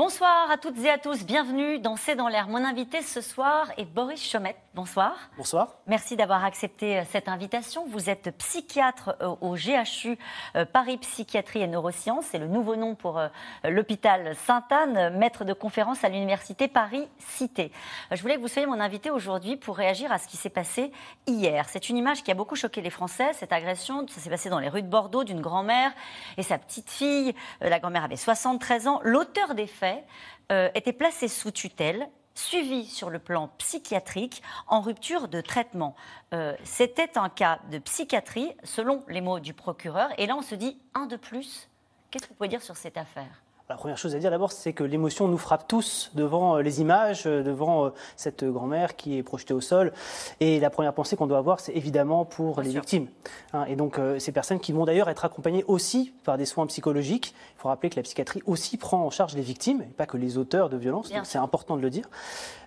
Bonsoir à toutes et à tous, bienvenue dans C'est dans l'air. Mon invité ce soir est Boris Chomette. Bonsoir. Bonsoir. Merci d'avoir accepté euh, cette invitation. Vous êtes psychiatre euh, au GHU euh, Paris Psychiatrie et Neurosciences, c'est le nouveau nom pour l'hôpital Sainte-Anne, maître de conférence à l'université Paris-Cité. Je voulais que vous soyez mon invité aujourd'hui pour réagir à ce qui s'est passé hier. C'est une image qui a beaucoup choqué les Français, cette agression. Ça s'est passé dans les rues de Bordeaux d'une grand-mère et sa petite fille. La grand-mère avait 73 ans. L'auteur des faits était placé sous tutelle suivi sur le plan psychiatrique en rupture de traitement. Euh, c'était un cas de psychiatrie, selon les mots du procureur. Et là, on se dit un de plus. Qu'est-ce que vous pouvez dire sur cette affaire? La première chose à dire d'abord, c'est que l'émotion nous frappe tous devant euh, les images, euh, devant euh, cette grand-mère qui est projetée au sol. Et la première pensée qu'on doit avoir, c'est évidemment pour les victimes. Hein. et donc, ces personnes qui vont d'ailleurs être accompagnées aussi par des soins psychologiques. Il faut rappeler que la psychiatrie aussi prend en charge les victimes, et pas que les auteurs de violences. C'est important de le dire.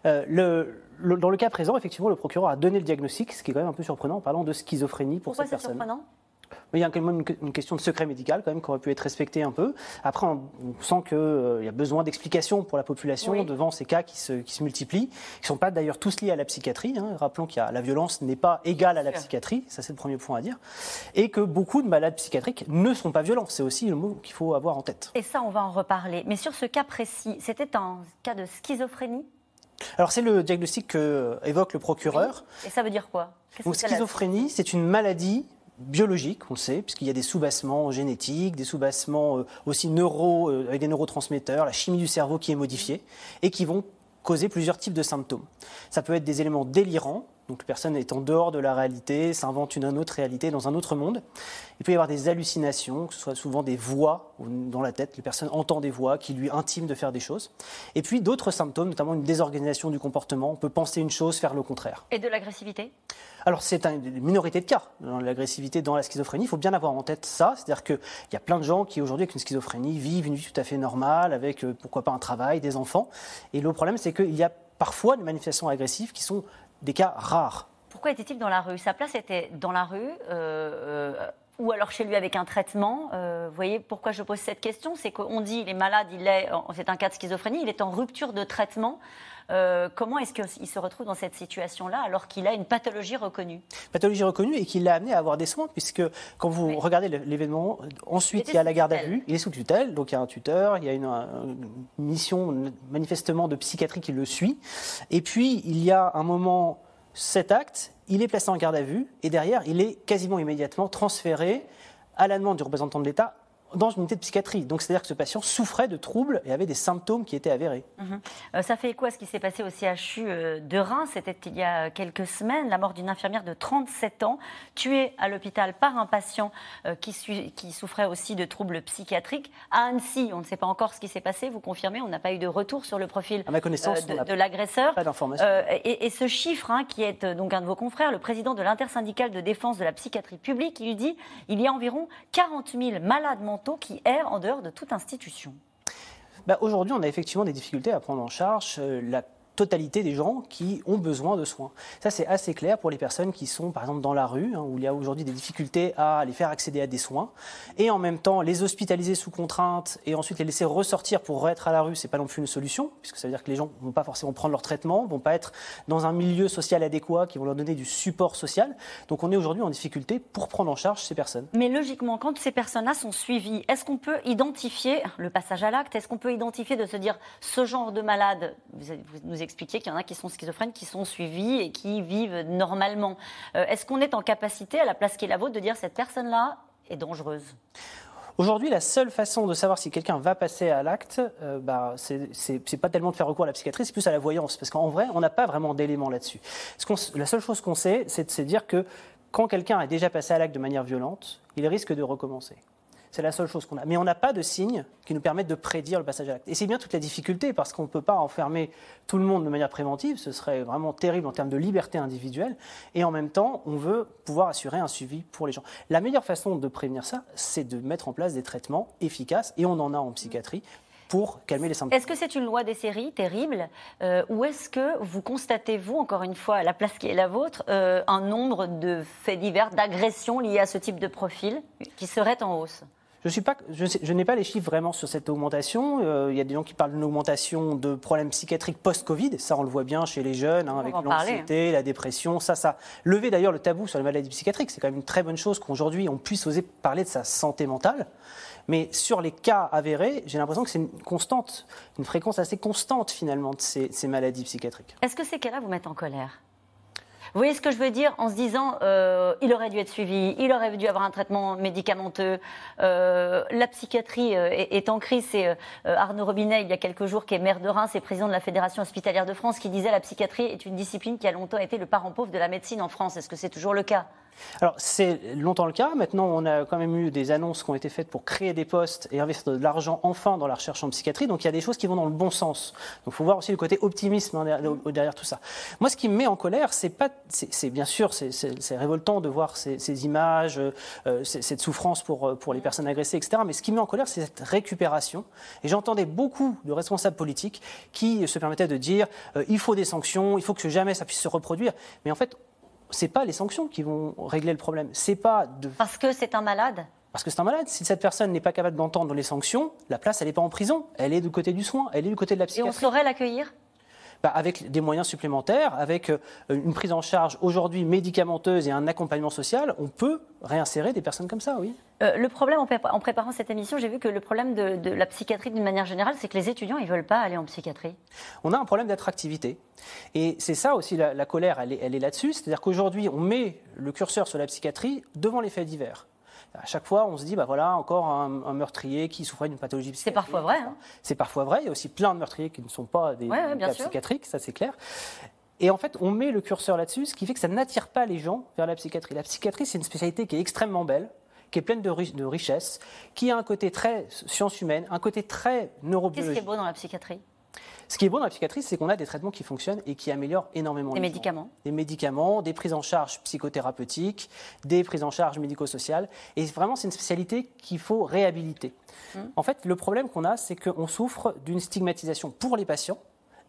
le, dans le cas présent, effectivement, le procureur a donné le diagnostic, ce qui est quand même un peu surprenant en parlant de schizophrénie pour Pourquoi cette personne. Surprenant? Il y a quand même une, question de secret médical quand même qui aurait pu être respectée un peu. Après, on, sent qu'il euh, y a besoin d'explications pour la population devant ces cas qui se, qui se multiplient, qui ne sont pas d'ailleurs tous liés à la psychiatrie. Hein. Rappelons que la violence n'est pas égale à la psychiatrie, ça c'est le premier point à dire, et que beaucoup de malades psychiatriques ne sont pas violents. C'est aussi le mot qu'il faut avoir en tête. Et ça, on va en reparler. Mais sur ce cas précis, c'était un cas de schizophrénie? Alors c'est le diagnostic que évoque le procureur. Et ça veut dire quoi? Donc, schizophrénie, c'est une maladie biologique, on le sait, puisqu'il y a des soubassements génétiques, des soubassements euh, aussi neuro, euh, avec des neurotransmetteurs, la chimie du cerveau qui est modifiée, et qui vont causer plusieurs types de symptômes. Ça peut être des éléments délirants, donc la personne est en dehors de la réalité, s'invente une autre réalité dans un autre monde. Il peut y avoir des hallucinations, que ce soit souvent des voix dans la tête, la personne entend des voix qui lui intiment de faire des choses. Et puis d'autres symptômes, notamment une désorganisation du comportement, on peut penser une chose, faire le contraire. Et de l'agressivité? Alors c'est une minorité de cas l'agressivité dans la schizophrénie. Il faut bien avoir en tête ça, c'est-à-dire qu'il y a plein de gens qui aujourd'hui avec une schizophrénie vivent une vie tout à fait normale, avec euh, pourquoi pas un travail, des enfants. Et le problème c'est qu'il y a parfois des manifestations agressives qui sont des cas rares. Pourquoi était-il dans la rue? Sa place était dans la rue euh, euh, ou alors chez lui avec un traitement. Euh, vous voyez pourquoi je pose cette question C'est qu'on dit il est malade, il est, c'est un cas de schizophrénie, il est en rupture de traitement. comment est-ce qu'il se retrouve dans cette situation-là alors qu'il a une pathologie reconnue? Pathologie reconnue et qu'il l'a amené à avoir des soins, puisque quand vous regardez l'événement, ensuite il, y a la garde à vue, il est sous tutelle, donc il y a un tuteur, il y a une, une, mission manifestement de psychiatrie qui le suit, et puis il y a un moment cet acte, il est placé en garde à vue et derrière, il est quasiment immédiatement transféré à la demande du représentant de l'État dans une unité de psychiatrie. Donc, c'est-à-dire que ce patient souffrait de troubles et avait des symptômes qui étaient avérés. Mhm. Euh, ça fait quoi ce qui s'est passé au CHU euh, de Reims? C'était il y a quelques semaines, la mort d'une infirmière de 37 ans, tuée à l'hôpital par un patient euh, qui, qui, souffrait aussi de troubles psychiatriques. À Annecy, on ne sait pas encore ce qui s'est passé, vous confirmez On n'a pas eu de retour sur le profil ma connaissance, de, l'agresseur. Pas d'informations. Et, et, ce chiffre, hein, qui est donc un de vos confrères, le président de l'intersyndicale de défense de la psychiatrie publique, il dit il y a environ 40 000 malades mentaux qui errent en dehors de toute institution. Bah, Aujourd'hui, on a effectivement des difficultés à prendre en charge euh, la totalité des gens qui ont besoin de soins. Ça, c'est assez clair pour les personnes qui sont, par exemple, dans la rue, hein, où il y a aujourd'hui des difficultés à les faire accéder à des soins, et en même temps les hospitaliser sous contrainte et ensuite les laisser ressortir pour être à la rue, c'est pas non plus une solution, puisque ça veut dire que les gens vont pas forcément prendre leur traitement, vont pas être dans un milieu social adéquat qui vont leur donner du support social. Donc, on est aujourd'hui en difficulté pour prendre en charge ces personnes. Mais logiquement, quand ces personnes-là sont suivies, est-ce qu'on peut identifier le passage à l'acte Est-ce qu'on peut identifier de se dire ce genre de malade vous, nous expliquer qu'il y en a qui sont schizophrènes, qui sont suivis et qui vivent normalement. Euh, est-ce qu'on est en capacité, à la place qui est la vôtre, de dire cette personne-là est dangereuse? Aujourd'hui, la seule façon de savoir si quelqu'un va passer à l'acte, euh, bah, c'est pas tellement de faire recours à la psychiatrie, c'est plus à la voyance, parce qu'en vrai, on n'a pas vraiment d'éléments là-dessus. La seule chose qu'on sait, c'est de se dire que quand quelqu'un est déjà passé à l'acte de manière violente, il risque de recommencer. C'est la seule chose qu'on a. Mais on n'a pas de signes qui nous permettent de prédire le passage à l'acte. Et c'est bien toute la difficulté parce qu'on ne peut pas enfermer tout le monde de manière préventive. Ce serait vraiment terrible en termes de liberté individuelle. Et en même temps, on veut pouvoir assurer un suivi pour les gens. La meilleure façon de prévenir ça, c'est de mettre en place des traitements efficaces. Et on en a en psychiatrie pour calmer les symptômes. Est-ce que c'est une loi des séries terrible euh, ou est-ce que vous constatez, vous, encore une fois, à la place qui est la vôtre, euh, un nombre de faits divers, d'agressions liées à ce type de profil qui seraient en hausse? Je, suis pas, je, je n'ai pas les chiffres vraiment sur cette augmentation. Euh, il y a des gens qui parlent d'une augmentation de problèmes psychiatriques post-Covid. Ça, on le voit bien chez les jeunes, hein, avec parler, l'anxiété, la dépression. Ça, ça levé d'ailleurs le tabou sur les maladies psychiatriques. C'est quand même une très bonne chose qu'aujourd'hui on puisse oser parler de sa santé mentale. Mais sur les cas avérés, j'ai l'impression que c'est une constante, une fréquence assez constante finalement de ces, ces maladies psychiatriques. Est-ce que ces cas-là vous mettent en colère? Vous voyez ce que je veux dire en se disant euh, il aurait dû être suivi, il aurait dû avoir un traitement médicamenteux. Euh, la psychiatrie euh, est, est, en crise. C'est Arnaud Robinet, il y a quelques jours, qui est maire de Reims et président de la Fédération hospitalière de France, qui disait la psychiatrie est une discipline qui a longtemps été le parent pauvre de la médecine en France. Est-ce que c'est toujours le cas? Alors, c'est longtemps le cas. Maintenant, on a quand même eu des annonces qui ont été faites pour créer des postes et investir de l'argent enfin dans la recherche en psychiatrie. Donc, il y a des choses qui vont dans le bon sens. Donc, il faut voir aussi le côté optimisme hein, derrière, derrière, tout ça. Moi, ce qui me met en colère, c'est pas, c'est bien sûr, c'est révoltant de voir ces, ces images, euh, cette souffrance pour, pour les personnes agressées, etc. Mais ce qui me met en colère, c'est cette récupération. Et j'entendais beaucoup de responsables politiques qui se permettaient de dire euh, il faut des sanctions, il faut que jamais ça puisse se reproduire. Mais en fait, c'est pas les sanctions qui vont régler le problème. C'est pas de... Parce que c'est un malade parce que c'est un malade. Si cette personne n'est pas capable d'entendre les sanctions, la place, elle n'est pas en prison. Elle est du côté du soin, elle est du côté de la psychiatrie. Et on saurait l'accueillir? Bah, avec des moyens supplémentaires, avec euh, une prise en charge aujourd'hui médicamenteuse et un accompagnement social, on peut réinsérer des personnes comme ça, oui. Euh, le problème, en, préparant cette émission, j'ai vu que le problème de, de la psychiatrie d'une manière générale, c'est que les étudiants, ils ne veulent pas aller en psychiatrie. On a un problème d'attractivité. Et c'est ça aussi, la, la colère, elle est, elle est là-dessus. C'est-à-dire qu'aujourd'hui, on met le curseur sur la psychiatrie devant les faits divers à chaque fois, on se dit, bah voilà, encore un, un meurtrier qui souffrait d'une pathologie psychiatrique. C'est parfois vrai. Hein. C'est parfois vrai. Il y a aussi plein de meurtriers qui ne sont pas des ouais, psychiatriques, ça c'est clair. Et en fait, on met le curseur là-dessus, ce qui fait que ça n'attire pas les gens vers la psychiatrie. La psychiatrie, c'est une spécialité qui est extrêmement belle, qui est pleine de, ri de richesses, qui a un côté très science humaine, un côté très neurobiologique. Qu'est-ce qui est beau dans la psychiatrie? Ce qui est bon dans la psychiatrie, c'est qu'on a des traitements qui fonctionnent et qui améliorent énormément. Des médicaments. Des médicaments, des prises en charge psychothérapeutiques, des prises en charge médico-sociales. Et vraiment, c'est une spécialité qu'il faut réhabiliter. Mmh. En fait, le problème qu'on a, c'est qu'on souffre d'une stigmatisation pour les patients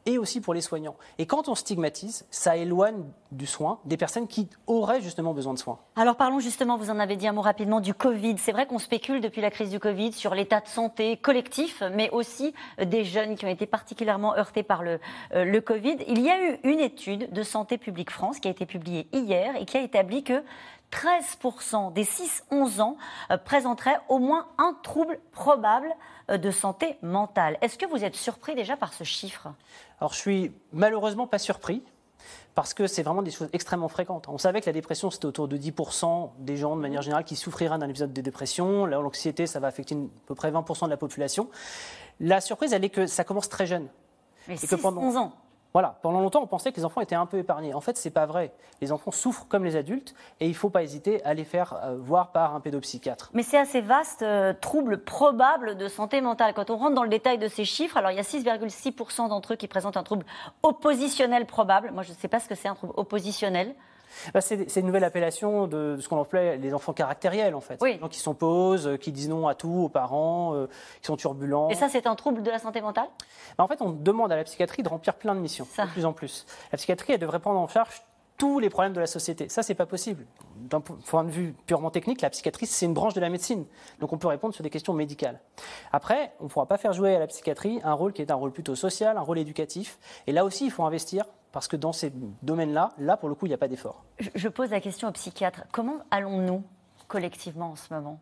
et aussi pour les soignants. Et quand on stigmatise, ça éloigne du soin des personnes qui auraient justement besoin de soins. Alors parlons justement, vous en avez dit un mot rapidement, du Covid. C'est vrai qu'on spécule depuis la crise du Covid sur l'état de santé collectif, mais aussi euh, des jeunes qui ont été particulièrement heurtés par euh, le Covid. Il y a eu une étude de Santé publique France qui a été publiée hier et qui a établi que 13% des 6-11 ans euh, présenteraient au moins un trouble probable euh, de santé mentale. Est-ce que vous êtes surpris déjà par ce chiffre? Alors je suis malheureusement pas surpris parce que c'est vraiment des choses extrêmement fréquentes. On savait que la dépression, c'était autour de 10% des gens, de manière générale, qui souffriraient d'un épisode de dépression. L'anxiété, ça va affecter à peu près 20% de la population. La surprise, elle est que ça commence très jeune. Mais 6, que pendant... 11 ans voilà, pendant longtemps, on pensait que les enfants étaient un peu épargnés. En fait, c'est pas vrai. Les enfants souffrent comme les adultes et il ne faut pas hésiter à les faire euh, voir par un pédopsychiatre. Mais c'est assez vaste, euh, trouble probable de santé mentale. Quand on rentre dans le détail de ces chiffres, alors il y a 6,6% d'entre eux qui présentent un trouble oppositionnel probable. Moi, je ne sais pas ce que c'est un trouble oppositionnel. Bah, c'est une nouvelle appellation de, ce qu'on appelait les enfants caractériels, en fait. Oui. Les gens qui s'opposent, euh, qui disent non à tout aux parents, euh, qui sont turbulents. Et ça, c'est un trouble de la santé mentale? Bah, En fait, on demande à la psychiatrie de remplir plein de missions, ça. de plus en plus. La psychiatrie, elle devrait prendre en charge tous les problèmes de la société. Ça, c'est pas possible. D'un point de vue purement technique, la psychiatrie, c'est une branche de la médecine. Donc, on peut répondre sur des questions médicales. Après, on ne pourra pas faire jouer à la psychiatrie un rôle qui est un rôle plutôt social, un rôle éducatif. Et là aussi, il faut investir parce que dans ces domaines-là, là, pour le coup, il n'y a pas d'effort. Je pose la question aux psychiatres. Comment allons-nous collectivement en ce moment?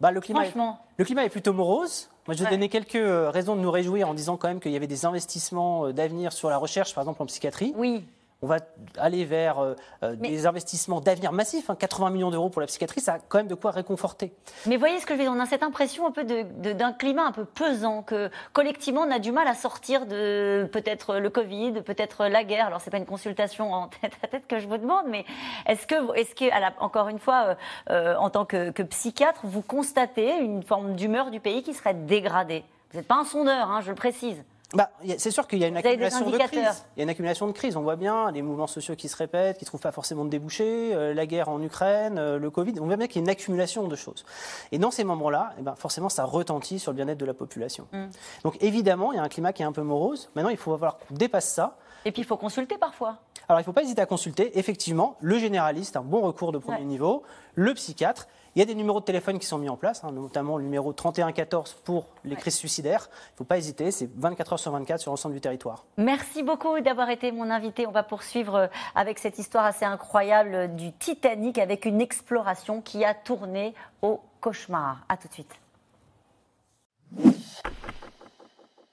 Bah, le, climat Franchement. Est, le climat est plutôt morose. Moi, je vais ouais. donner quelques euh, raisons de nous réjouir en disant quand même qu'il y avait des investissements euh, d'avenir sur la recherche, par exemple en psychiatrie. Oui on va aller vers euh, euh des investissements d'avenir massifs. Hein, 80 millions d'euros pour la psychiatrie, ça a quand même de quoi réconforter. Mais voyez ce que je veux dire, on a cette impression un peu d'un climat un peu pesant, que collectivement on a du mal à sortir de peut-être le Covid, peut-être la guerre. Alors c'est pas une consultation en tête à tête que je vous demande, mais est-ce que, est-ce que la, encore une fois, euh, en tant que, que, psychiatre, vous constatez une forme d'humeur du pays qui serait dégradée? Vous n'êtes pas un sondeur, hein, je le précise. Bah, c'est sûr qu'il y a une accumulation de crise. Il y a une accumulation de crise. On voit bien les mouvements sociaux qui se répètent, qui ne trouvent pas forcément de débouchés, euh, la guerre en Ukraine, euh, le Covid. On voit bien qu'il y a une accumulation de choses. Et dans ces moments-là, eh ben, forcément, ça retentit sur le bien-être de la population. Mm. Donc évidemment, il y a un climat qui est un peu morose. Maintenant, il faut voir qu'on dépasse ça. Et puis, il faut consulter parfois. Alors, il ne faut pas hésiter à consulter. Effectivement, le généraliste, un bon recours de premier niveau, le psychiatre. Il y a des numéros de téléphone qui sont mis en place, hein, notamment le numéro 3114 pour les crises suicidaires. Il ne faut pas hésiter, c'est 24 heures sur 24 sur l'ensemble du territoire. Merci beaucoup d'avoir été mon invité. On va poursuivre euh, avec cette histoire assez incroyable du Titanic avec une exploration qui a tourné au cauchemar. A tout de suite.